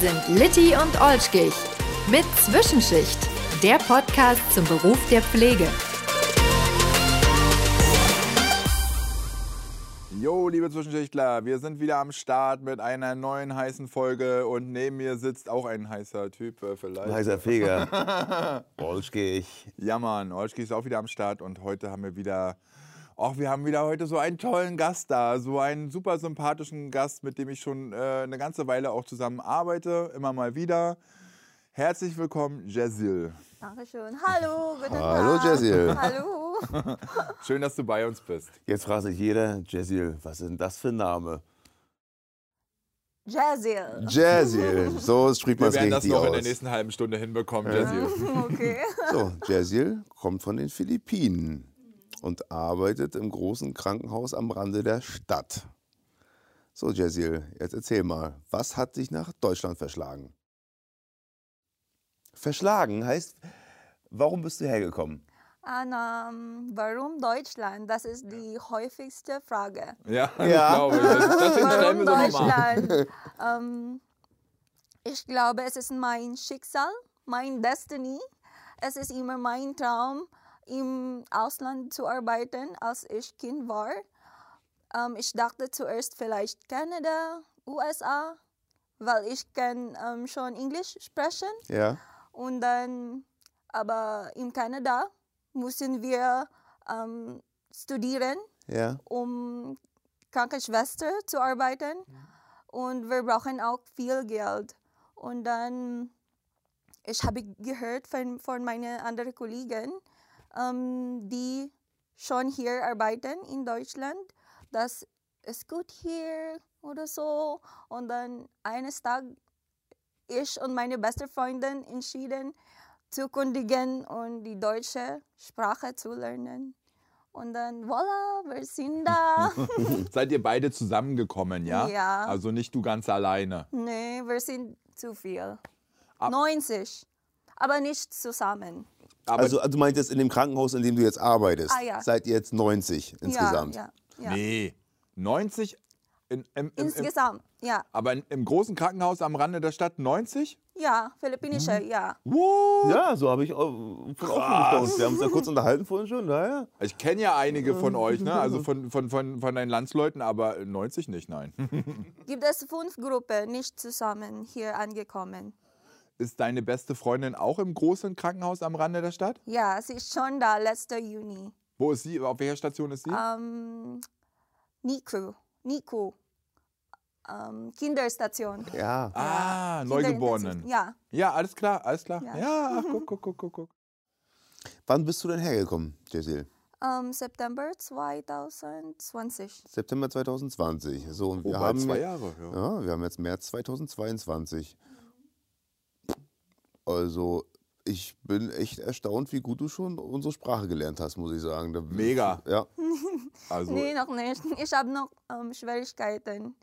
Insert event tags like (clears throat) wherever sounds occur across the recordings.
sind Litti und Olschkich mit Zwischenschicht, der Podcast zum Beruf der Pflege. Jo, liebe Zwischenschichtler, wir sind wieder am Start mit einer neuen heißen Folge und neben mir sitzt auch ein heißer Typ äh, vielleicht. Ein heißer Feger. Bolschkig. (laughs) Ja, Mann, Olschki ist auch wieder am Start und heute haben wir wieder, ach, wir haben wieder heute so einen tollen Gast da, so einen super sympathischen Gast, mit dem ich schon äh, eine ganze Weile auch zusammen arbeite, immer mal wieder. Herzlich willkommen, Jezil. Dankeschön. Hallo, guten Hallo, Tag. Jezil. Hallo. (laughs) Schön, dass du bei uns bist. Jetzt fragt sich jeder, Jezil, was ist denn das für ein Name? Jazil. Jezil, so spricht man Wir es werden das richtig noch in der aus. nächsten halben Stunde hinbekommen, Jezil. (laughs) Okay. So, Jezil kommt von den Philippinen und arbeitet im großen Krankenhaus am Rande der Stadt. So, Jezil, jetzt erzähl mal, was hat dich nach Deutschland verschlagen? Verschlagen heißt, warum bist du hergekommen? Und, ähm, warum Deutschland? Das ist die häufigste Frage. Ja, (laughs) Ja. ich glaube. Das, wir Warum. Deutschland? (laughs) ähm, ich glaube, es ist mein Schicksal, mein Destiny. Es ist immer mein Traum, im Ausland zu arbeiten, als ich Kind war. Ähm, ich dachte zuerst vielleicht Kanada, USA, weil ich kann ähm, schon Englisch sprechen. Ja, Und dann, aber in Kanada müssen wir ähm, studieren, ja, um Krankenschwester zu arbeiten. Und wir brauchen auch viel Geld. Und dann, ich habe gehört von, von meinen anderen Kollegen, ähm, die schon hier arbeiten in Deutschland, dass es gut hier oder so. Und dann eines Tages ich und meine beste Freundin entschieden, zu kundigen und die deutsche Sprache zu lernen. Und dann, voilà, wir sind da. (laughs) Seid ihr beide zusammengekommen, ja? Ja. Also nicht du ganz alleine. nee, wir sind zu viel. Ab- 90, aber nicht zusammen. Aber also, also du meintest, in dem Krankenhaus, in dem du jetzt arbeitest, Ah, ja. seid ihr jetzt 90 insgesamt. Ja, ja, ja. nee, 90 in, im, im, im, Insgesamt, ja. aber in, im großen Krankenhaus am Rande der Stadt 90? Ja, philippinische, ja. What? Ja, so habe ich auch, von. Wir haben uns ja kurz unterhalten vorhin schon, naja. Ich kenne ja einige von euch, ne? also von, von, von, von deinen Landsleuten, aber 90 nicht, nein. (laughs) Gibt es fünf Gruppen nicht zusammen hier angekommen? Ist deine beste Freundin auch im großen Krankenhaus am Rande der Stadt? Ja, sie ist schon da, letzte Juni. Wo ist sie? Auf welcher Station ist sie? Ähm, Niku, Niku, ähm, Kinderstation. Ja. ah, Kinderintensiv- Neugeborenen. Ja, Ja, alles klar, alles klar. Ja. Ja, ach, (laughs) guck, guck, guck, guck, guck. Wann bist du denn hergekommen, Jezil? ähm, September 2020. September 2020. So, und Oh, wir haben zwei Jahre. Ja. Ja, wir haben jetzt März 2022. Also, ich bin echt erstaunt, wie gut du schon unsere Sprache gelernt hast, muss ich sagen. Da- Mega. Ja. (laughs) Also, Nee, noch nicht. Ich habe noch ähm, Schwierigkeiten.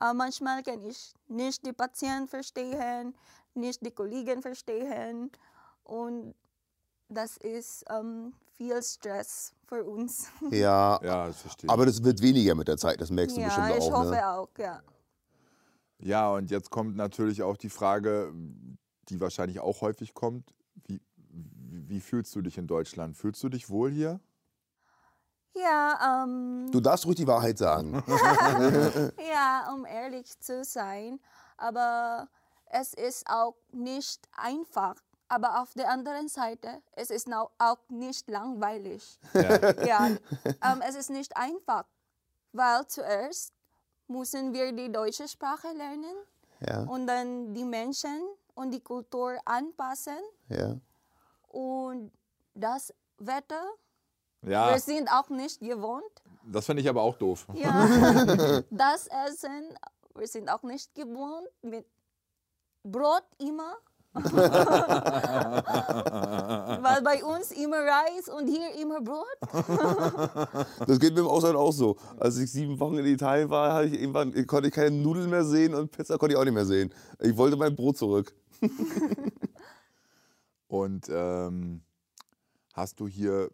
Äh, manchmal kann ich nicht die Patienten verstehen, nicht die Kollegen verstehen. Und das ist ähm, viel Stress für uns. (laughs) ja. ja, das verstehe ich. Aber das wird weniger mit der Zeit, das merkst du ja, bestimmt ich auch. hoffe Ne? auch, ja. Ja, und jetzt kommt natürlich auch die Frage, die wahrscheinlich auch häufig kommt. Wie, wie, fühlst du dich in Deutschland? Fühlst du dich wohl hier? Ja, ähm, Du darfst ruhig die Wahrheit sagen. (laughs) Ja, um ehrlich zu sein, aber es ist auch nicht einfach. Aber auf der anderen Seite, es ist auch nicht langweilig. Ja. Ja, ähm, es ist nicht einfach, weil zuerst müssen wir die deutsche Sprache lernen ja, und dann die Menschen und die Kultur anpassen ja. und das Wetter, ja, wir sind auch nicht gewohnt. das finde ich aber auch doof. Ja, (laughs) das Essen, wir sind auch nicht gewohnt mit Brot immer. (laughs) Weil bei uns immer Reis und hier immer Brot. (laughs) Das geht mir im Ausland auch so. Als ich sieben Wochen in Italien war, ich irgendwann, konnte ich keine Nudeln mehr sehen und Pizza konnte ich auch nicht mehr sehen. Ich wollte mein Brot zurück. (laughs) Und ähm, hast du hier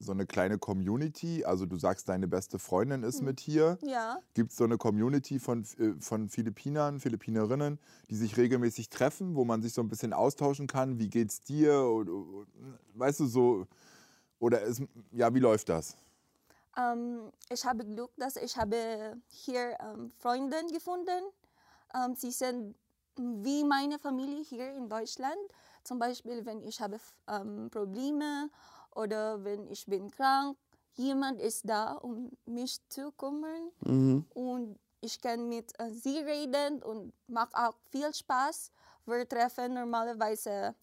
so eine kleine Community? Also du sagst, deine beste Freundin ist mit hier. Ja, Gibt es so eine Community von, äh, von Philippinern, Philippinerinnen, die sich regelmäßig treffen, wo man sich so ein bisschen austauschen kann? Wie geht's dir? Weißt du, so. Oder ist, ja, wie läuft das? ähm, ich habe Glück, dass ich habe hier ähm, Freunde gefunden. Ähm, sie sind wie meine Familie hier in Deutschland. Zum Beispiel, wenn ich habe ähm, Probleme oder wenn ich bin krank, jemand ist da, um mich zu kümmern. Mhm. Und ich kann mit äh, sie reden und macht auch viel Spaß. Wir treffen normalerweise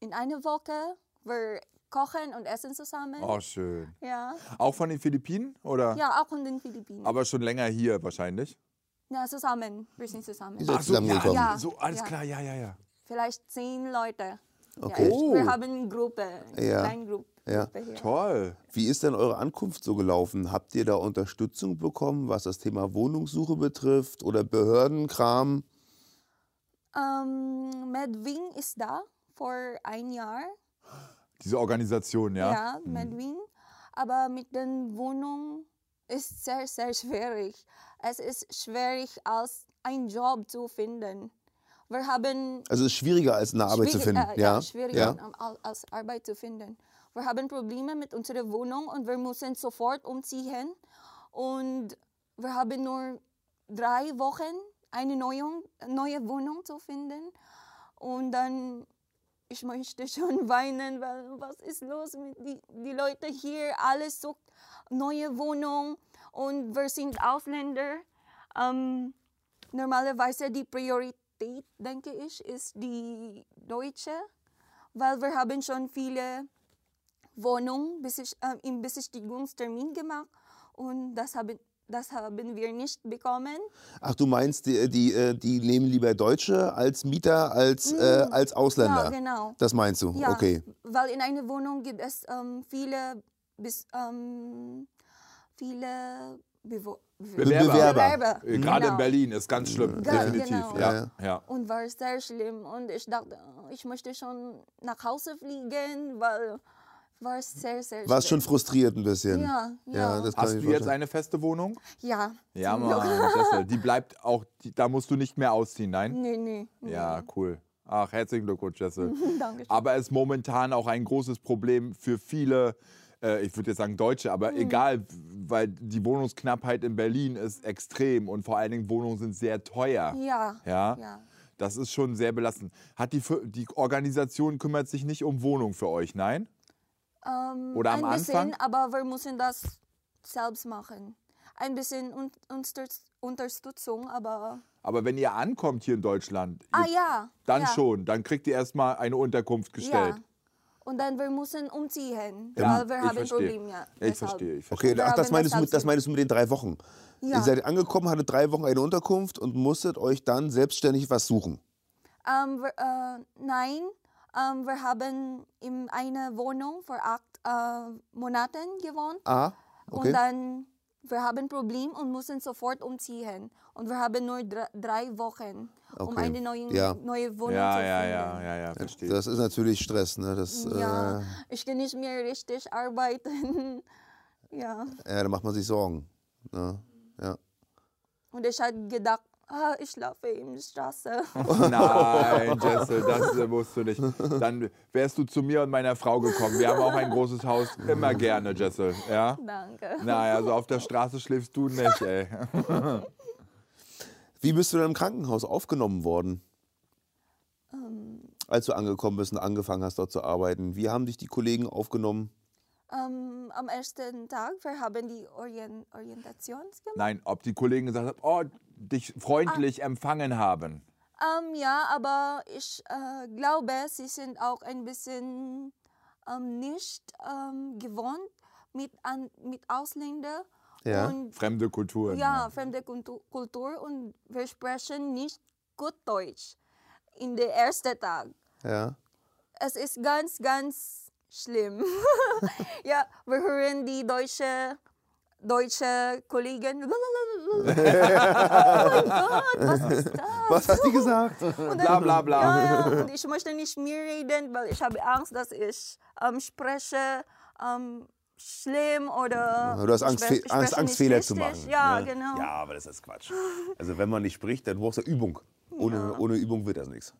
in einer Woche. Wir kochen und essen zusammen. Oh, schön. Ja. Auch von den Philippinen? Oder? ja, auch in den Philippinen. Aber schon länger hier wahrscheinlich. Ja, zusammen. Wir sind zusammen. Ach so, ja, zusammengekommen. Ja. so, alles Ja. klar, ja, ja, ja. Vielleicht zehn Leute. Okay. Ja, Oh. Wir haben eine Gruppe, eine Ja. kleine Gruppe. Ja. Toll. Wie ist denn eure Ankunft so gelaufen? Habt ihr da Unterstützung bekommen, was das Thema Wohnungssuche betrifft oder Behördenkram? Ähm, Medwing ist da vor ein Jahr. Diese Organisation, ja. Ja, Medwin. Aber mit den Wohnungen ist sehr, sehr schwierig. Es ist schwierig, als einen Job zu finden. Wir haben Also es ist schwieriger als eine Arbeit zu finden. äh, ja, schwieriger ja. um, al- als Arbeit zu finden. Wir haben Probleme mit unserer Wohnung und wir müssen sofort umziehen. Und wir haben nur drei Wochen eine neue, neue Wohnung zu finden. Und dann, ich möchte schon (laughs) weinen, weil was ist los mit die, die Leute hier? Alles sucht neue Wohnung und wir sind Ausländer. Ähm, normalerweise die Priorität, denke ich, ist die deutsche, weil wir haben schon viele Wohnungen äh, im Besichtigungstermin gemacht und das haben, das haben wir nicht bekommen. Ach, du meinst, die, die, äh, die nehmen lieber Deutsche als Mieter, als, äh, als Ausländer? Ja, genau. Das meinst du? Ja, Okay. weil in einer Wohnung gibt es ähm, viele, bis, ähm, viele Bewo Bewerber. Bewerber. Äh, Gerade Genau. in Berlin ist ganz schlimm, Ja, definitiv. genau. Ja, ja. Und war sehr schlimm. Und ich dachte, ich möchte schon nach Hause fliegen, weil war sehr, sehr Warst schon frustriert ein bisschen? Ja, ja. das kann Hast du jetzt vorstellen. eine feste Wohnung? Ja. Ja. Mann. Jessel, die bleibt auch, die, da musst du nicht mehr ausziehen, nein? Nee, nee. nee. Ja, cool. Ach, herzlichen Glückwunsch, Jessel. (laughs) Dankeschön. Aber es ist momentan auch ein großes Problem für viele, äh, ich würde jetzt sagen Deutsche, aber egal, weil die Wohnungsknappheit in Berlin ist extrem und vor allen Dingen Wohnungen sind sehr teuer. Ja. Ja? Ja. Das ist schon sehr belastend. Hat die, die Organisation kümmert sich nicht um Wohnung für euch, nein? Ähm, Oder am ein Anfang? bisschen, aber wir müssen das selbst machen. Ein bisschen un Unterst- Unterstützung, aber. Aber wenn ihr ankommt hier in Deutschland, Ah ihr- ja. dann ja. schon, dann kriegt ihr erstmal eine Unterkunft gestellt. Ja. Und dann wir müssen umziehen, Ja, weil wir ich haben verstehe. Probleme. Ja, Ich deshalb. verstehe, ich verstehe. Okay, ach, das meinst, du das mit, das meinst du mit den drei Wochen? Ja. Ihr seid angekommen, hattet drei Wochen eine Unterkunft und musstet euch dann selbstständig was suchen. Ähm, äh, nein, ähm, wir haben in einer Wohnung für acht äh, Monaten gewohnt. Ah, okay. Und dann, wir haben ein Problem und müssen sofort umziehen. Und wir haben nur dr drei Wochen, um Okay. eine neue, Ja. neue Wohnung Ja, zu ja, finden. ja, ja, ja, verstehe. das ist natürlich Stress, ne? Das, Ja, äh, ich kann nicht mehr richtig arbeiten. (laughs) ja. ja, da macht man sich Sorgen. Ne? Ja. Und ich habe gedacht, ah, ich schlafe in der Straße. (laughs) Nein, (laughs) Jessel, das äh, musst du nicht. Dann wärst du zu mir und meiner Frau gekommen. Wir haben auch ein großes Haus, immer gerne, Jessel. Ja? Danke. Naja, also auf der Straße schläfst du nicht, ey. (laughs) Wie bist du dann im Krankenhaus aufgenommen worden? Ähm. Als du angekommen bist und angefangen hast, dort zu arbeiten. Wie haben dich die Kollegen aufgenommen? Ähm, am ersten Tag, wir haben die Orient Orientation gemacht. Nein, ob die Kollegen gesagt haben, oh, dich freundlich empfangen haben. Ähm, ja, aber ich äh, glaube, sie sind auch ein bisschen ähm, nicht ähm, gewohnt mit, an, mit Ausländern. Ja. Und Fremde Kulturen. ja, fremde Kultu- Kultur und wir sprechen nicht gut Deutsch in der ersten Tag. Ja. Es ist ganz, ganz schlimm. (laughs) ja, wir hören die deutsche, deutsche Kollegen. (laughs) oh mein Gott, was ist (laughs) das? Was hat die gesagt? Bla bla bla. Ja, ja, (laughs) und ich möchte nicht mehr reden, weil ich habe Angst, dass ich ähm, spreche ähm, schlimm oder. Du hast Angst, Fe- Angst, spreche Angst nicht Fehler zu richtig. machen. Ja, ne? genau. Ja, aber das ist Quatsch. Also wenn man nicht spricht, dann brauchst du Übung. Ohne, ohne Übung wird das nichts.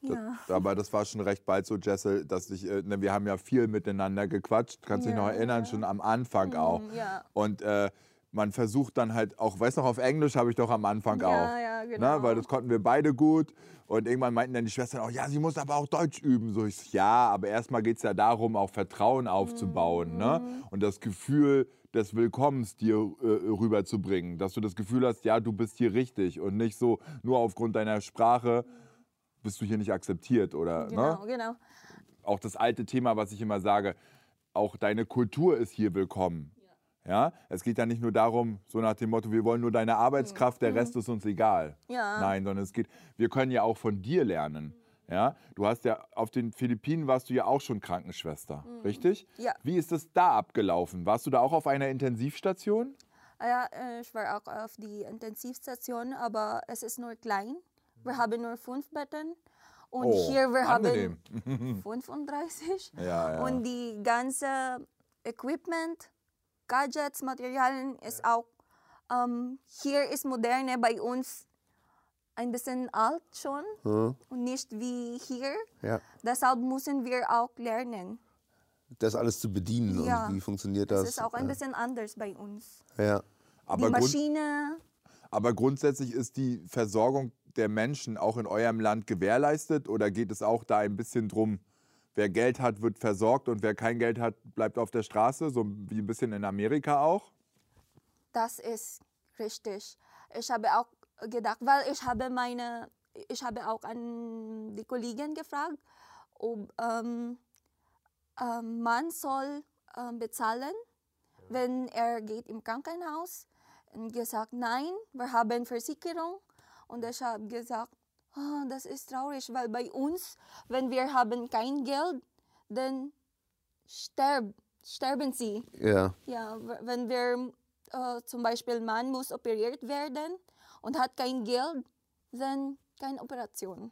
Ne? Ja. Aber das war schon recht bald so, Jessel, dass ich, äh, ne, wir haben ja viel miteinander gequatscht, kannst dich Ja, noch erinnern, schon am Anfang auch. ja. Und äh, man versucht dann halt auch, weißt du noch, auf Englisch habe ich doch am Anfang Ja, auch. ja, Ne, genau. weil das konnten wir beide gut. Und irgendwann meinten dann die Schwestern auch, ja, sie muss aber auch Deutsch üben. So ich, ja, aber erstmal geht es ja darum, auch Vertrauen aufzubauen. Ne? Mhm. Und das Gefühl des Willkommens dir äh, rüberzubringen. Dass du das Gefühl hast, ja, du bist hier richtig. Und nicht so, nur aufgrund deiner Sprache bist du hier nicht akzeptiert. Oder, Genau, ne? genau. auch das alte Thema, was ich immer sage, auch deine Kultur ist hier willkommen. Ja. Es geht ja nicht nur darum, so nach dem Motto, wir wollen nur deine Arbeitskraft, der Rest ist uns egal. Mhm. Ja. Nein, sondern es geht, wir können ja auch von dir lernen. Ja, du hast ja auf den Philippinen warst du ja auch schon Krankenschwester, richtig? Mhm. Ja. Wie ist es da abgelaufen? Warst du da auch auf einer Intensivstation? Ja, äh, ich war auch auf die Intensivstation, aber es ist nur klein. Wir haben nur fünf Betten. Und Oh, hier wir angenehm. (laughs) haben 35. Ja, ja. Und die ganze Equipment, Gadgets, Materialien ist auch, ähm, hier ist moderne bei uns ein bisschen alt schon Hm? und nicht wie hier. Ja. Deshalb müssen wir auch lernen. Das alles zu bedienen Ja. und wie funktioniert das? Es ist auch ein bisschen anders bei uns. ja. Aber, die Maschine, aber grundsätzlich ist die Versorgung der Menschen auch in eurem Land gewährleistet oder geht es auch da ein bisschen drum, wer Geld hat, wird versorgt und wer kein Geld hat, bleibt auf der Straße, so wie ein bisschen in Amerika auch? Das ist richtig. Ich habe auch gedacht, weil ich habe meine, ich habe auch an die Kollegen gefragt, ob ähm, ähm, man soll ähm, bezahlen, wenn er geht im Krankenhaus. Und gesagt, nein, wir haben Versicherung. Und ich habe gesagt, "Ah, das ist traurig, weil bei uns, wenn wir haben kein Geld, dann sterb, sterben sie. Ja. Ja, wenn wir äh, zum Beispiel Mann muss operiert werden und hat kein Geld, dann keine Operation.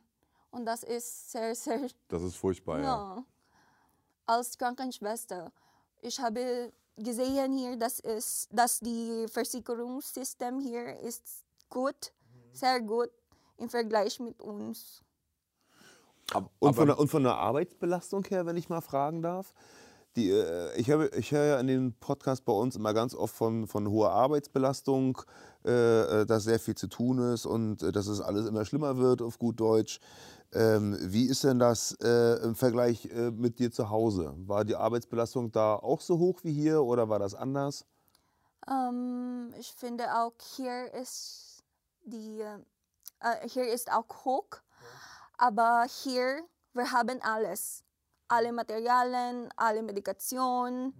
Und das ist sehr, sehr, Das ist furchtbar, ja. ja. Als Krankenschwester, ich habe gesehen hier, dass, es, dass die Versicherungssystem hier ist gut, sehr gut im Vergleich mit uns. Und von, der, und von der Arbeitsbelastung her, wenn ich mal fragen darf? Die, äh, ich, habe, ich höre ja in dem Podcast bei uns immer ganz oft von, von hoher Arbeitsbelastung, äh, äh, dass sehr viel zu tun ist und äh, dass es alles immer schlimmer wird, auf gut Deutsch. Ähm, wie ist denn das äh, im Vergleich äh, mit dir zu Hause? War die Arbeitsbelastung da auch so hoch wie hier oder war das anders? Ähm, ich finde auch hier ist die äh, hier ist auch hoch, aber hier wir haben alles, alle Materialien, alle Medikation,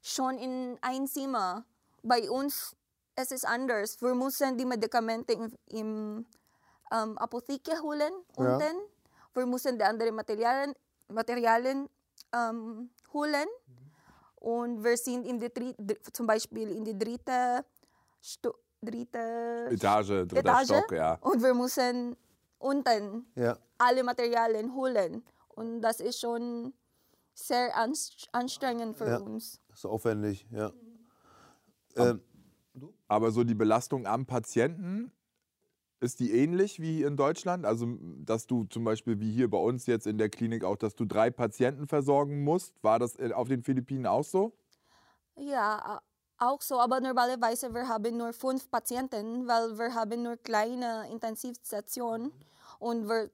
schon in ein Zimmer. Bei uns es ist anders. Wir müssen die Medikamente im, im ähm, Apotheke holen Ja. unten. Wir müssen die anderen Materialien, Materialien ähm, holen. Und wir sind in die zum Beispiel in die dritte, Sto dritte Etage, dritter Etage. Stock, ja. Und wir müssen unten Ja. alle Materialien holen. Und das ist schon sehr anst anstrengend für Ja. uns. Das ist aufwendig, ja. Ähm, Aber so die Belastung am Patienten, ist die ähnlich wie in Deutschland? Also, dass du zum Beispiel wie hier bei uns jetzt in der Klinik auch, dass du drei Patienten versorgen musst. War das äh, auf den Philippinen auch so? Ja, auch so, aber normalerweise wir haben nur fünf Patienten, weil wir haben nur kleine Intensivstationen und wir,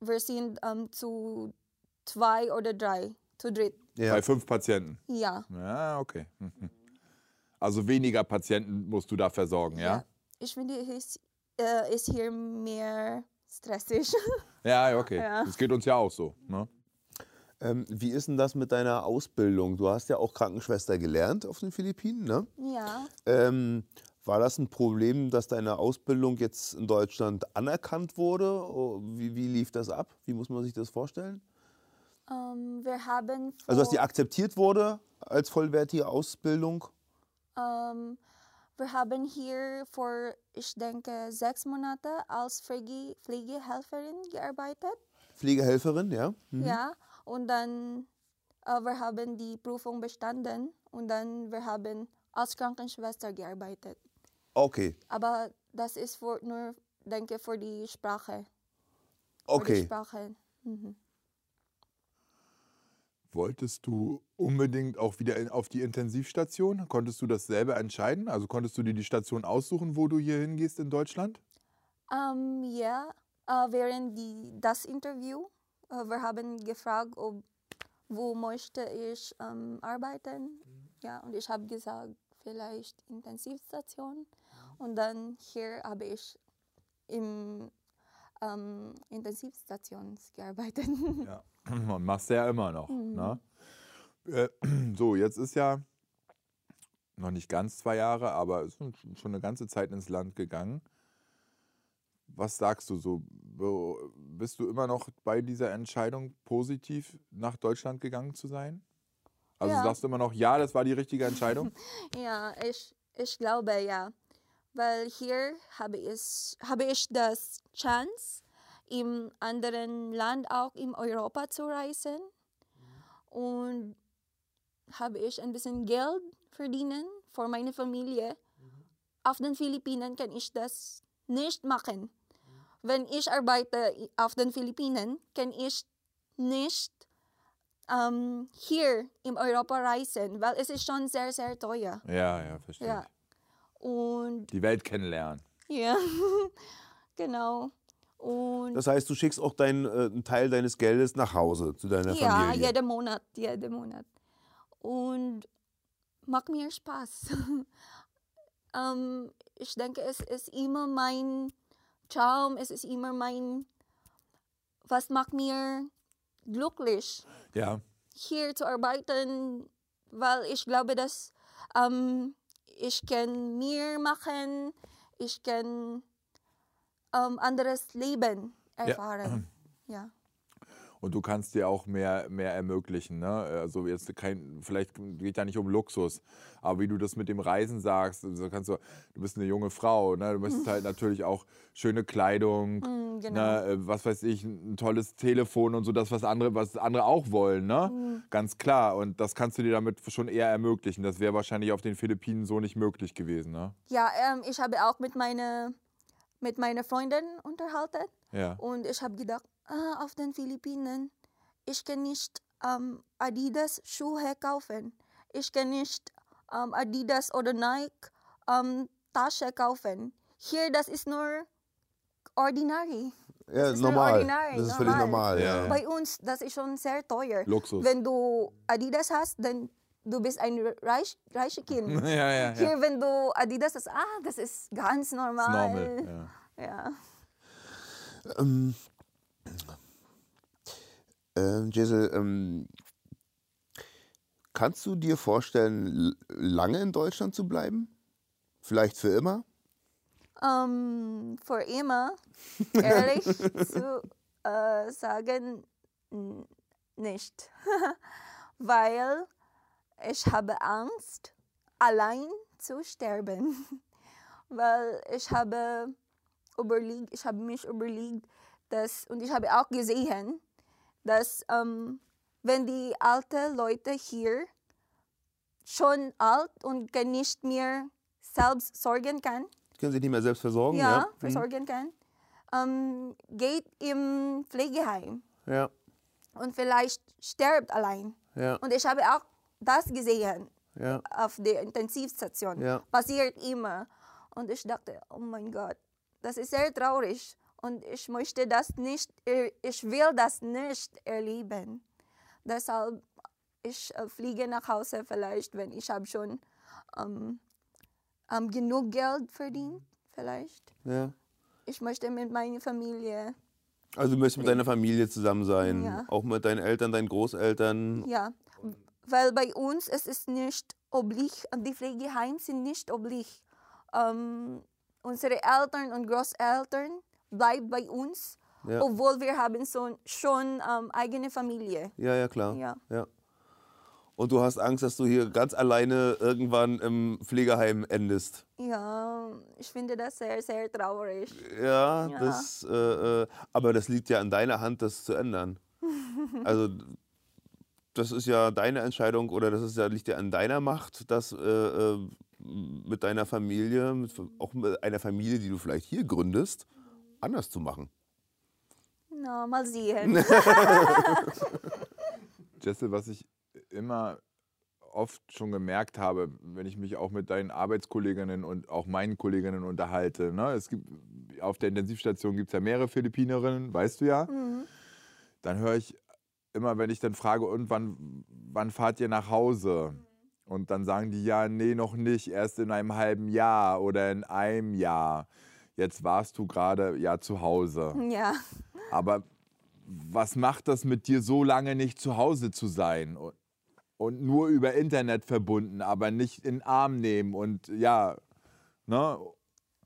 wir sind ähm, zu zwei oder drei, zu dritt. ja. Bei fünf Patienten. Ja. Ja, okay. Mhm. (laughs) Also weniger Patienten musst du da versorgen, ja? Ich finde, es ist, äh, ist hier mehr stressig. (laughs) Ja, ja okay. Ja. Das geht uns ja auch so. Ne? Ähm, wie ist denn das mit deiner Ausbildung? Du hast ja auch Krankenschwester gelernt auf den Philippinen, ne? ja. Ähm, war das ein Problem, dass deine Ausbildung jetzt in Deutschland anerkannt wurde? Oh, Wie, wie lief das ab? Wie muss man sich das vorstellen? Ähm, wir haben Also, dass die akzeptiert wurde als vollwertige Ausbildung? Ähm, wir haben hier vor, ich denke, sechs Monate als Pflege Pflegehelferin gearbeitet. Pflegehelferin, ja? Mhm. Ja, und dann äh, wir haben die Prüfung bestanden und dann wir haben als Krankenschwester gearbeitet. Okay, Aber das ist für, nur, denke für die Sprache. Für die okay. Sprache. Mhm. Wolltest du unbedingt auch wieder in, auf die Intensivstation? Konntest du das selber entscheiden? Also konntest du dir die Station aussuchen, wo du hier hingehst in Deutschland? Ähm, ja, äh, während die, das Interview, wir haben gefragt, ob, wo möchte ich ähm, arbeiten. Ja, und ich habe gesagt, vielleicht Intensivstation. Und dann hier habe ich im ähm, Intensivstation gearbeitet. (laughs) Ja. Und machst du ja immer noch. Ne? Äh, (clears throat) so, jetzt ist ja noch nicht ganz zwei Jahre, aber es ist schon eine ganze Zeit ins Land gegangen. Was sagst du so? Bist du immer noch bei dieser Entscheidung, positiv nach Deutschland gegangen zu sein? Also Ja. sagst du immer noch, ja, das war die richtige Entscheidung? (laughs) Ja, ich, ich glaube ja. Weil hier habe ich, habe ich das Chance, im anderen Land auch in Europa zu reisen. Und habe ich ein bisschen Geld verdienen für meine Familie. Auf den Philippinen kann ich das nicht machen. Wenn ich arbeite i- auf den Philippinen, kann ich nicht ähm, hier in Europa reisen, weil es ist schon sehr, sehr teuer. Ja, ja, verstehe. Ja. Und Die Welt kennenlernen. ja, (laughs) genau. Und Das heißt, du schickst auch deinen, äh, einen Teil deines Geldes nach Hause zu deiner ja, Familie. jeden Monat, jeden Monat. Und macht mir Spaß. (laughs) ähm, ich denke, es ist immer mein Traum, es ist immer mein, was macht mir glücklich. Ja, hier zu arbeiten, weil ich glaube, dass ähm, ich kann mehr machen, ich kann ähm, anderes Leben erfahren. (clears throat) Ja. Und du kannst dir auch mehr, mehr ermöglichen. Ne? Also jetzt kein, vielleicht geht ja nicht um Luxus, aber wie du das mit dem Reisen sagst, so kannst du, du bist eine junge Frau, ne? du möchtest halt (laughs) natürlich auch schöne Kleidung, Mm, genau. ne? was weiß ich, ein tolles Telefon und so, das, was andere, was andere auch wollen, ne? Mm. Ganz klar. Und das kannst du dir damit schon eher ermöglichen. Das wäre wahrscheinlich auf den Philippinen so nicht möglich gewesen, ne? Ja, ähm, ich habe auch mit meiner mit meiner Freundin unterhalten Ja. und ich habe gedacht, auf den Philippinen, ich kann nicht ähm, Adidas Schuhe kaufen. Ich kann nicht ähm, Adidas oder Nike ähm, Tasche kaufen. Hier, das ist nur ordinary. Ja, ist nur normal. ordinary, Das ist völlig normal. Ja, Ja. Bei uns, das ist schon sehr teuer. Luxus. Wenn du Adidas hast, dann du bist ein reich, reiches Kind. (laughs) ja, ja, ja. Hier, wenn du Adidas hast, ah, das ist ganz Ist normal. normal. Ja. Ja. Ähm, äh, Jesel, ähm, kannst du dir vorstellen, lange in Deutschland zu bleiben? Vielleicht für immer? Ähm, für immer, ehrlich (laughs) zu äh, sagen, nicht. (laughs) Weil ich habe Angst, allein zu sterben. (laughs) Weil ich habe überlegt, ich habe mich überlegt, dass, und ich habe auch gesehen, dass ähm, wenn die alten Leute hier schon alt und kann nicht mehr selbst sorgen kann, Können sich nicht mehr selbst versorgen? ja, Hm. versorgen kann, ähm, geht im Pflegeheim Ja. und vielleicht stirbt allein. Ja. Und ich habe auch das gesehen Ja. auf der Intensivstation. Ja. Passiert immer. Und ich dachte, oh mein Gott, das ist sehr traurig. Und ich möchte das nicht, er- ich will das nicht erleben. Deshalb, ich äh, fliege nach Hause vielleicht, wenn ich habe schon ähm, ähm, genug Geld verdient, vielleicht. ja. Ich möchte mit meiner Familie, Also du möchtest mit deiner Familie zusammen sein, Ja. auch mit deinen Eltern, deinen Großeltern. ja. Weil bei uns es ist nicht oblig, die Pflegeheime sind nicht oblig. Ähm, unsere Eltern und Großeltern bleiben bei uns, Ja. obwohl wir haben so, schon ähm, eigene Familie. Ja, ja, klar. Ja. ja. Und du hast Angst, dass du hier ganz alleine irgendwann im Pflegeheim endest. Ja, ich finde das sehr, sehr traurig. Ja, Ja. Das, äh, äh, aber das liegt ja an deiner Hand, das zu ändern. (laughs) also das ist ja deine Entscheidung oder das ist ja, liegt ja an deiner Macht, das äh, äh, mit deiner Familie, mit, auch mit einer Familie, die du vielleicht hier gründest, anders zu machen. Na, mal sehen. (laughs) (laughs) Jesse, was ich immer oft schon gemerkt habe, wenn ich mich auch mit deinen Arbeitskolleginnen und auch meinen Kolleginnen unterhalte. Ne? Es gibt, auf der Intensivstation gibt es ja mehrere Philippinerinnen, weißt du ja. Mhm. Dann höre ich immer, wenn ich dann frage, und wann, wann fahrt ihr nach Hause? Und dann sagen die, ja, nee, noch nicht, erst in einem halben Jahr oder in einem Jahr. Jetzt warst du gerade ja zu Hause. Ja. Aber was macht das mit dir, so lange nicht zu Hause zu sein? Und, und nur über Internet verbunden, aber nicht in den Arm nehmen und ja, ne?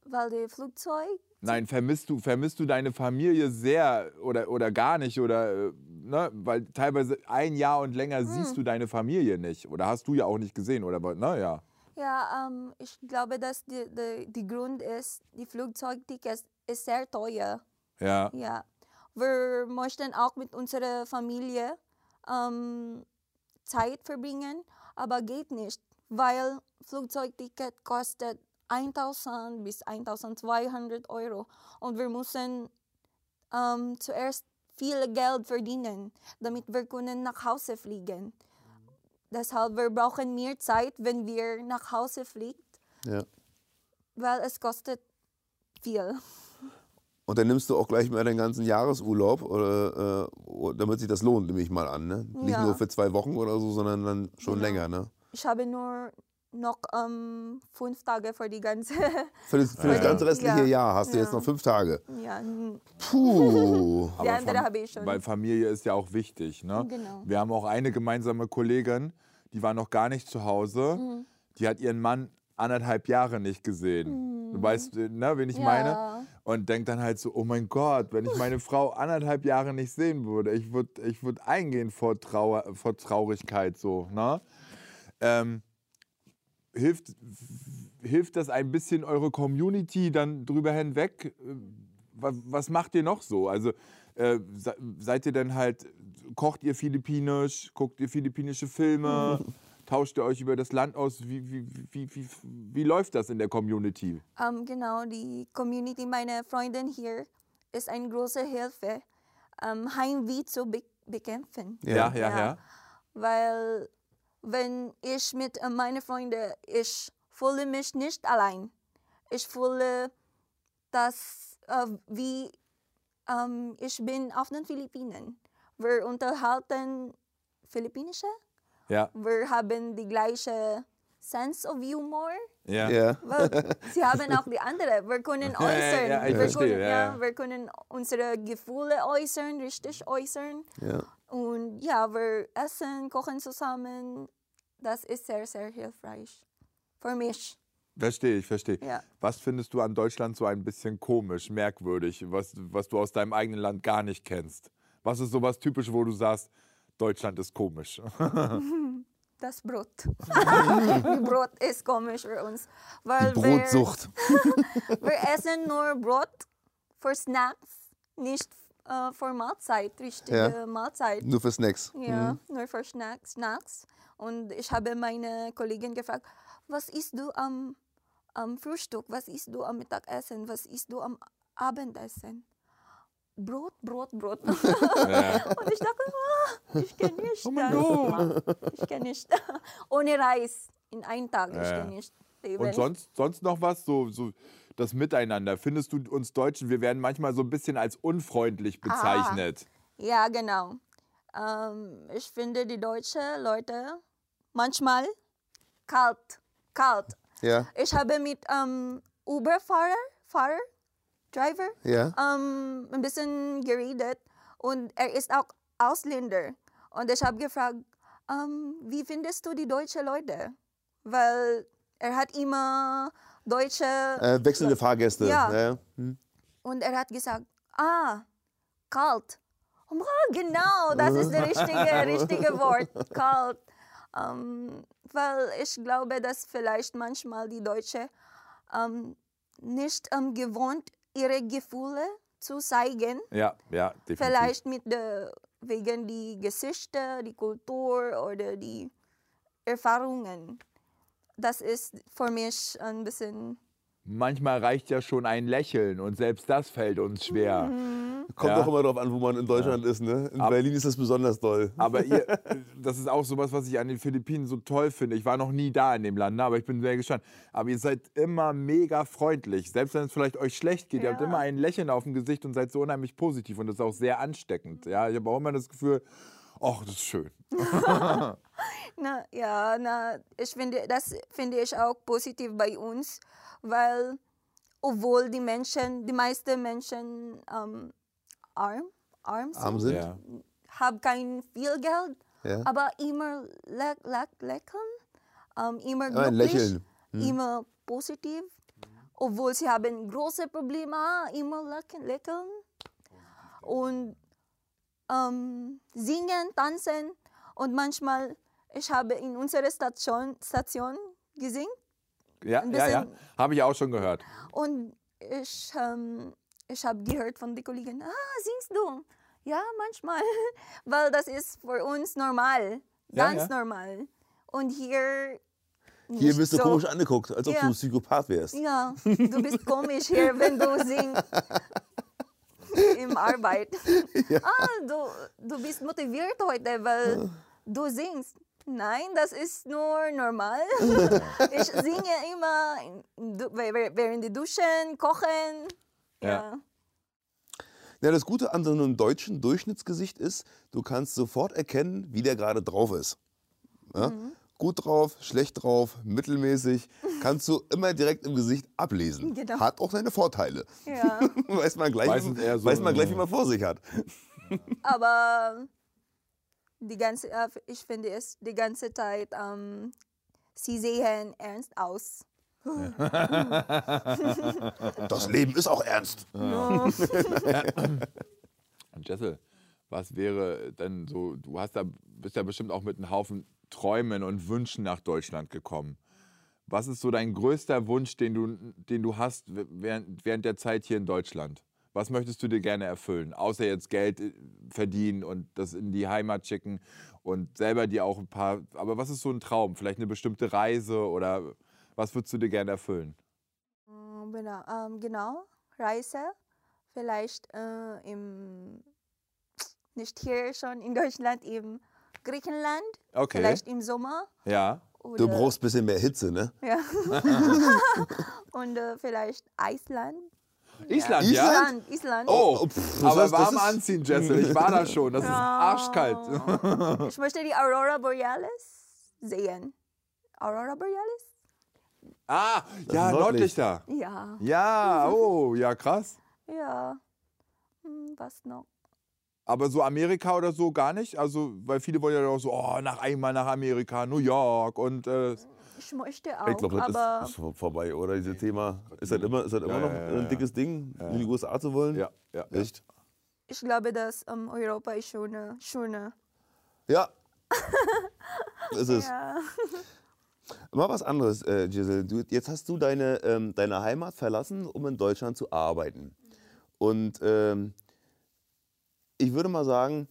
Weil der Flugzeug, Nein, vermisst du, vermisst du deine Familie sehr oder, oder gar nicht? Oder, äh, ne? Weil teilweise ein Jahr und länger siehst du deine Familie nicht. Oder hast du ja auch nicht gesehen, oder? Naja. Ja, ähm, ich glaube, dass die, die, die Grund ist, die Flugzeugticket ist sehr teuer. Ja. Ja. Wir möchten auch mit unserer Familie ähm, Zeit verbringen, aber geht nicht, weil Flugzeugticket kostet 1000 bis 1200 Euro und wir müssen ähm, zuerst viel Geld verdienen, damit wir können nach Hause fliegen. Deshalb wir brauchen mehr Zeit, wenn wir nach Hause fliegt, Ja. weil es kostet viel. (laughs) Und dann nimmst du auch gleich mal deinen ganzen Jahresurlaub, oder, äh, damit sich das lohnt, nehme ich mal an. Ne? Nicht Ja. nur für zwei Wochen oder so, sondern dann schon Genau. länger. Ne? Ich habe nur noch ähm, fünf Tage für die ganze. (laughs) Für das, für das ganze restliche Ja. Jahr hast du jetzt Ja. noch fünf Tage. ja, Puh. (laughs) die andere habe ich schon. Weil Familie ist ja auch wichtig. Ne? Genau. Wir haben auch eine gemeinsame Kollegin, die war noch gar nicht zu Hause. Mhm. Die hat ihren Mann anderthalb Jahre nicht gesehen. Du weißt, äh, ne, wen ich Ja. meine? Und denkt dann halt so, oh mein Gott, wenn ich meine Frau anderthalb Jahre nicht sehen würde, ich würde ich würd eingehen vor, Trauer, vor Traurigkeit so. Ne? Ähm, hilft, hilft das ein bisschen eure Community dann drüber hinweg? Äh, wa- Was macht ihr noch so? Also äh, se- seid ihr denn halt, kocht ihr philippinisch, guckt ihr philippinische Filme, (laughs) tauscht ihr euch über das Land aus? Wie, wie, wie, wie, wie läuft das in der Community? Ähm, genau, die Community meiner Freundin hier ist eine große Hilfe, ähm, Heimweh zu be bekämpfen. Ja, ja, ja. Weil wenn ich mit äh, meinen Freunden, ich fühle mich nicht allein. Ich fühle, dass äh, wie ähm, ich bin auf den Philippinen. Wir unterhalten Philippinische. Ja, Wir haben die gleiche Sense of Humor. ja. Ja. Weil (laughs) sie haben auch die andere. Wir können (laughs) Ja, ja, äußern. ja, ich wir, verstehe, können, ja, ja, ja. wir können unsere Gefühle äußern, richtig äußern. Ja. Und ja, wir essen, kochen zusammen. Das ist sehr, sehr hilfreich. Für mich. Verstehe ich, verstehe. Ja. Was findest du an Deutschland so ein bisschen komisch, merkwürdig, was, was du aus deinem eigenen Land gar nicht kennst? Was ist sowas typisch, wo du sagst, Deutschland ist komisch? (laughs) Das Brot. (laughs) die Brot ist komisch für uns. Weil Brotsucht. Wir, (laughs) wir essen nur Brot für Snacks, nicht äh, für Mahlzeit, richtige Ja. Mahlzeit. Nur für Snacks. Ja, nur für Snacks, Snacks. Und ich habe meine Kollegin gefragt, was isst du am, am Frühstück, was isst du am Mittagessen, was isst du am Abendessen? Brot, Brot, Brot. (laughs) Und ich dachte, ah, ich kann nicht. das. Ich kann nicht. (laughs) Ohne Reis in einem Tag, ich Ja. kann nicht leben. Und sonst, sonst noch was? So, so das Miteinander. Findest du uns Deutschen, wir werden manchmal so ein bisschen als unfreundlich bezeichnet. Ja, genau. Ähm, ich finde die deutschen Leute manchmal kalt. Kalt. Ja. Ich habe mit ähm, Uber-Fahrer, Fahrer, Driver, Ja. ähm, ein bisschen geredet und er ist auch Ausländer. Und ich habe gefragt, ähm, wie findest du die deutschen Leute? Weil er hat immer deutsche Äh, wechselnde Fahrgäste. Ja. Ja. Hm. und er hat gesagt, ah, kalt. Oh, genau, das ist das richtige, (laughs) richtige Wort, kalt. Ähm, weil ich glaube, dass vielleicht manchmal die Deutschen ähm, nicht ähm, gewohnt, ihre Gefühle zu zeigen. Ja, ja, definitiv. Vielleicht mit der wegen die Geschichte, die Kultur oder die Erfahrungen. Das ist für mich ein bisschen Manchmal reicht ja schon ein Lächeln und selbst das fällt uns schwer. Kommt Ja. auch immer darauf an, wo man in Deutschland ist. Ne? In Berlin ist das besonders doll. Aber ihr, (laughs) das ist auch sowas, was ich an den Philippinen so toll finde. Ich war noch nie da in dem Land, ne, aber ich bin sehr gespannt. Aber ihr seid immer mega freundlich. Selbst wenn es vielleicht euch schlecht geht, ihr habt Ja. immer ein Lächeln auf dem Gesicht und seid so unheimlich positiv. Und das ist auch sehr ansteckend. Ja, ich habe auch immer das Gefühl, ach, das ist schön. (laughs) (laughs) Na ja, na, ich finde, das finde ich auch positiv bei uns, weil obwohl die Menschen, die meisten Menschen ähm, arm, arm sind, Arm sind. Ja. haben kein viel Geld, Ja. aber immer lä lä lächeln, ähm, immer glücklich, Lächeln. immer positiv, obwohl sie haben große Probleme, immer lächeln, lächeln und ähm, singen, tanzen und manchmal, ich habe in unserer Station, Station gesungen Ja, ja, ja. Habe ich auch schon gehört. und ich, ähm, ich habe gehört von den Kollegen, ah, singst du? Ja, manchmal, (laughs) weil das ist für uns normal, Ja, ganz ja. normal. Und hier Hier wirst du so. komisch angeguckt, als ob Ja. du ein Psychopath wärst. Ja, du bist komisch hier, wenn du singst. (laughs) Im Arbeit. Ah, du, du bist motiviert heute, weil du singst. Nein, das ist nur normal. (laughs) Ich singe immer während die Duschen, kochen. Ja. Ja. Das Gute an so einem deutschen Durchschnittsgesicht ist, du kannst sofort erkennen, wie der gerade drauf ist. Ja? Mhm. Gut drauf, schlecht drauf, mittelmäßig, kannst du immer direkt im Gesicht ablesen. Genau. Hat auch seine Vorteile. Ja. (laughs) weiß man gleich, eher so, weiß man gleich, wie man vor sich hat. Aber die ganze, äh, ich finde es die ganze Zeit, ähm, sie sehen ernst aus. Das Leben ist auch ernst. Und Jessel, was wäre denn so, du hast da, bist ja bestimmt auch mit einem Haufen Träumen und Wünschen nach Deutschland gekommen. Was ist so dein größter Wunsch, den du, den du hast während, während der Zeit hier in Deutschland? Was möchtest du dir gerne erfüllen? Außer jetzt Geld äh, verdienen und das in die Heimat schicken und selber dir auch ein paar. Aber was ist so ein Traum? Vielleicht eine bestimmte Reise oder was würdest du dir gerne erfüllen? Ähm, Genau, ähm, genau, Reise. Vielleicht äh, im, nicht hier schon in Deutschland, im Griechenland. Okay. Vielleicht im Sommer. Ja. Du Oder, brauchst ein bisschen mehr Hitze, ne? Ja. (laughs) Und äh, vielleicht Island. Island, ja? Island, Island. Oh, pff, das aber heißt, warm anziehen, Jessel. Ich war da (laughs) schon. Das ist arschkalt. Ich möchte die Aurora Borealis sehen. Aurora Borealis? Ah, Das ja, Nordlicht. Nordlichter. Ja, Ja, oh, ja, krass. ja. Hm, was noch? Aber so Amerika oder so gar nicht? Also, weil viele wollen ja auch so, oh, nach einmal nach Amerika, New York und äh, Ich möchte auch, Ich glaube, das aber ist, ist vor- vorbei, oder? Dieses Thema. Ist das immer, ist das immer Ja, noch ja, ja, ja. ein dickes Ding, in die USA zu wollen? ja, ja. ja. Echt? ich glaube, dass ähm, Europa ist schöner. schöner. Ja. (laughs) ist es. Mal was anderes, äh, Giselle. Du, jetzt hast du deine, ähm, deine Heimat verlassen, um in Deutschland zu arbeiten. Und ähm, ich würde mal sagen,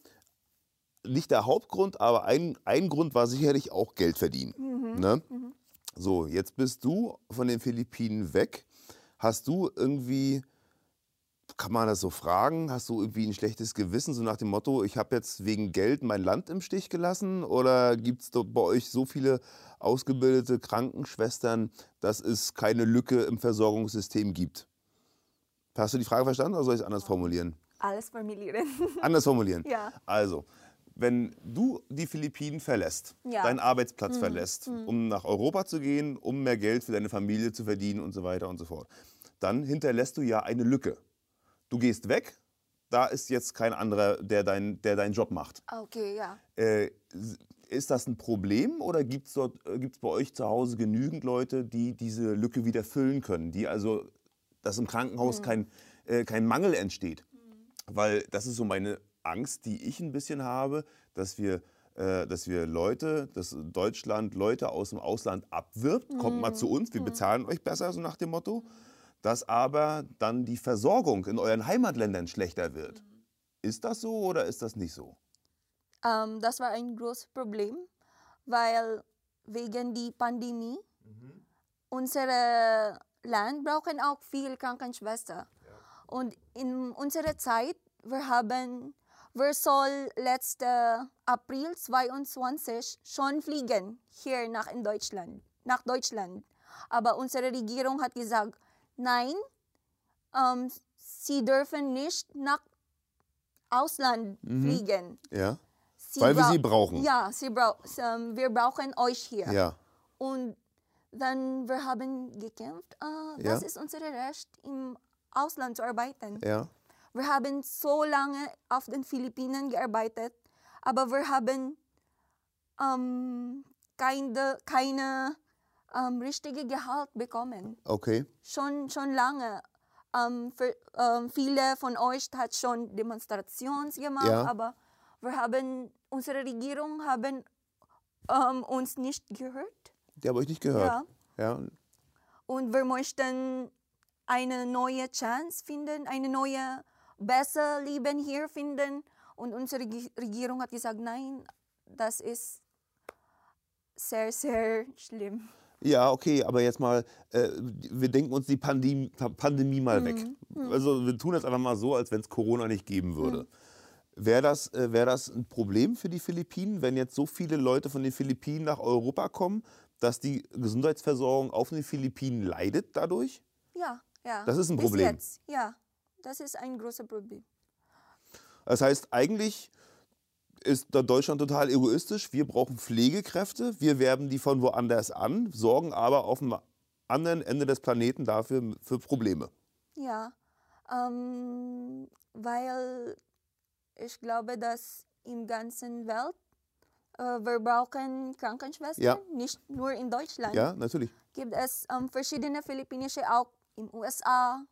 nicht der Hauptgrund, aber ein, ein Grund war sicherlich auch Geld verdienen. Ne? So, jetzt bist du von den Philippinen weg. Hast du irgendwie, kann man das so fragen, hast du irgendwie ein schlechtes Gewissen, so nach dem Motto, ich habe jetzt wegen Geld mein Land im Stich gelassen? Oder gibt es bei euch so viele ausgebildete Krankenschwestern, dass es keine Lücke im Versorgungssystem gibt? Hast du die Frage verstanden oder soll ich es anders formulieren? Alles formulieren. (laughs) Anders formulieren. Ja. Also, wenn du die Philippinen verlässt, Ja. deinen Arbeitsplatz verlässt, um nach Europa zu gehen, um mehr Geld für deine Familie zu verdienen und so weiter und so fort, dann hinterlässt du ja eine Lücke. Du gehst weg, da ist jetzt kein anderer, der, dein, der deinen Job macht. Okay, ja. Äh, ist das ein Problem oder gibt es gibt's bei euch zu Hause genügend Leute, die diese Lücke wieder füllen können, die also, dass im Krankenhaus kein, äh, kein Mangel entsteht? Weil das ist so meine Angst, die ich ein bisschen habe, dass wir, äh, dass wir Leute, dass Deutschland Leute aus dem Ausland abwirbt, kommt mal zu uns, wir bezahlen euch besser, so nach dem Motto, dass aber dann die Versorgung in euren Heimatländern schlechter wird. Ist das so oder ist das nicht so? Ähm, das war ein großes Problem, weil wegen der Pandemie unsere Land brauchen auch viel Krankenschwester. Und in unserer Zeit, wir haben, wir soll letzte April 22 schon fliegen hier nach in Deutschland, nach Deutschland. Aber unsere Regierung hat gesagt, nein, ähm, sie dürfen nicht nach Ausland fliegen. Ja. Sie Weil wir sie brauchen. Ja, sie brau ähm, wir brauchen euch hier. Ja. Und dann wir haben gekämpft. Äh, Ja. Das ist unser Recht, im Ausland zu arbeiten. Ja. Wir haben so lange auf den Philippinen gearbeitet, aber wir haben ähm, keine, keine ähm, richtige Gehalt bekommen. Okay. Schon, schon lange. Ähm, für, ähm, viele von euch hat schon Demonstrationen gemacht, Ja. aber wir haben, unsere Regierung haben ähm, uns nicht gehört. Die habe ich nicht gehört. Ja. Ja. Und wir möchten eine neue Chance finden, eine neue, besser Leben hier finden. Und unsere Regi- Regierung hat gesagt, nein, das ist sehr, sehr schlimm. Ja, okay, aber jetzt mal, äh, wir denken uns die Pandemie, Pandemie mal weg. Also wir tun das einfach mal so, als wenn es Corona nicht geben würde. Wäre das, äh, wär das ein Problem für die Philippinen, wenn jetzt so viele Leute von den Philippinen nach Europa kommen, dass die Gesundheitsversorgung auf den Philippinen leidet dadurch? Ja, ja. Das ist ein Bis Problem. Jetzt, ja, das ist ein großes Problem. Das heißt, eigentlich ist da Deutschland total egoistisch. Wir brauchen Pflegekräfte, wir werben die von woanders an, sorgen aber auf dem anderen Ende des Planeten dafür für Probleme. Ja, ähm, weil ich glaube, dass im ganzen Welt äh, wir brauchen Krankenschwestern, Ja. nicht nur in Deutschland. Ja, natürlich. Gibt es ähm, verschiedene philippinische auch in USA,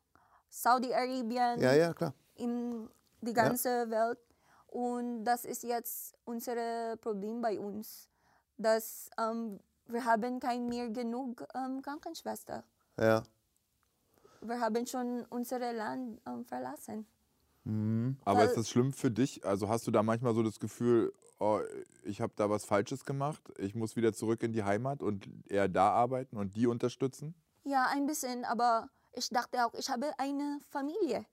Saudi-Arabien, Ja, ja, klar. in die ganze Welt. Und das ist jetzt unser Problem bei uns, dass ähm, wir haben kein mehr genug ähm, Krankenschwester. Ja. Wir haben schon unser Land ähm, verlassen. Aber Weil- ist das schlimm für dich? Also hast du da manchmal so das Gefühl, oh, ich habe da was Falsches gemacht, ich muss wieder zurück in die Heimat und eher da arbeiten und die unterstützen? Ja, ein bisschen, aber ich dachte auch, ich habe eine Familie.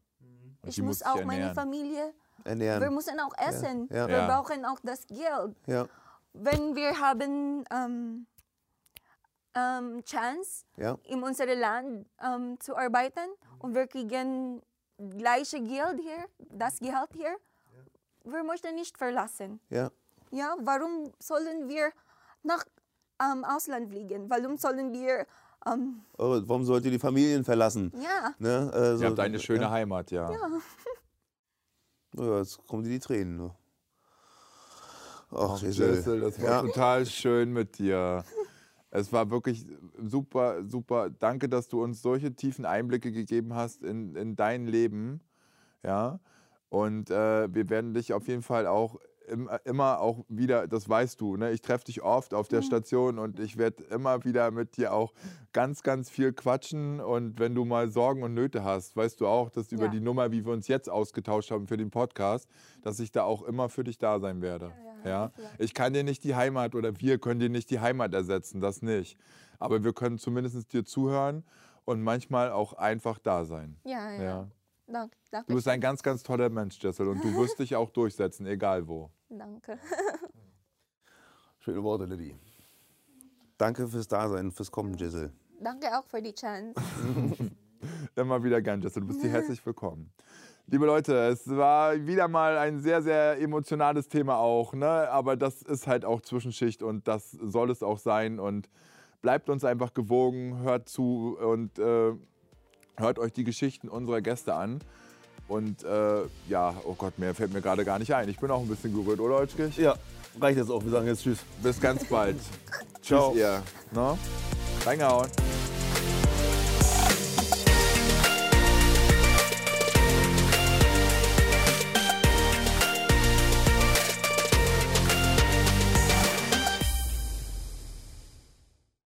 Und Ich muss auch meine ernähren. Familie, wir Ernähren. müssen auch essen. ja. Wir Ja. brauchen auch das Geld. Ja, Wenn wir haben ähm, ähm, Chance, ja, in unserem Land ähm, zu arbeiten und wir kriegen gleiche Geld hier, das Gehalt hier, wir möchten nicht verlassen. ja. Ja, warum sollen wir nach ähm, Ausland fliegen? Warum sollen wir, ähm, Oh, warum sollt ihr die Familien verlassen? ja, Ne? äh, so- Ihr habt eine schöne ja. Heimat, ja. (laughs) Ja, jetzt kommen dir die Tränen. Ne? Ach, Ach, Giselle. Jessel, das war Ja. total schön mit dir. Es war wirklich super, super. Danke, dass du uns solche tiefen Einblicke gegeben hast in, in dein Leben. Ja. Und äh, wir werden dich auf jeden Fall auch immer auch wieder, das weißt du, ne? ich treffe dich oft auf der Station und ich werde immer wieder mit dir auch ganz, ganz viel quatschen. Und wenn du mal Sorgen und Nöte hast, weißt du auch, dass über Ja. die Nummer, wie wir uns jetzt ausgetauscht haben für den Podcast, dass ich da auch immer für dich da sein werde. Ja, Ja, ja. Ich kann dir nicht die Heimat oder wir können dir nicht die Heimat ersetzen, das nicht. Aber wir können zumindest dir zuhören und manchmal auch einfach da sein. ja, ja. Ja. Danke, danke. Du bist ein ganz, ganz toller Mensch, Jessel, und du (laughs) wirst dich auch durchsetzen, egal wo. Danke. (laughs) Schöne Worte, Lilly. Danke fürs Dasein, fürs Kommen, Giselle. Danke auch für die Chance. (laughs) Immer wieder gern, Jessel. Du bist hier herzlich willkommen. Liebe Leute, es war wieder mal ein sehr, sehr emotionales Thema auch. Ne? Aber das ist halt auch Zwischenschicht und das soll es auch sein. Und bleibt uns einfach gewogen, hört zu und äh, hört euch die Geschichten unserer Gäste an. Und äh, ja, oh Gott, mehr fällt mir gerade gar nicht ein. Ich bin auch ein bisschen gerührt, oder Olschkich? Ja, reicht jetzt auch. Wir sagen jetzt Tschüss. Bis ganz bald. (laughs) Ciao. Tschüss ihr. Ne? Reingehauen.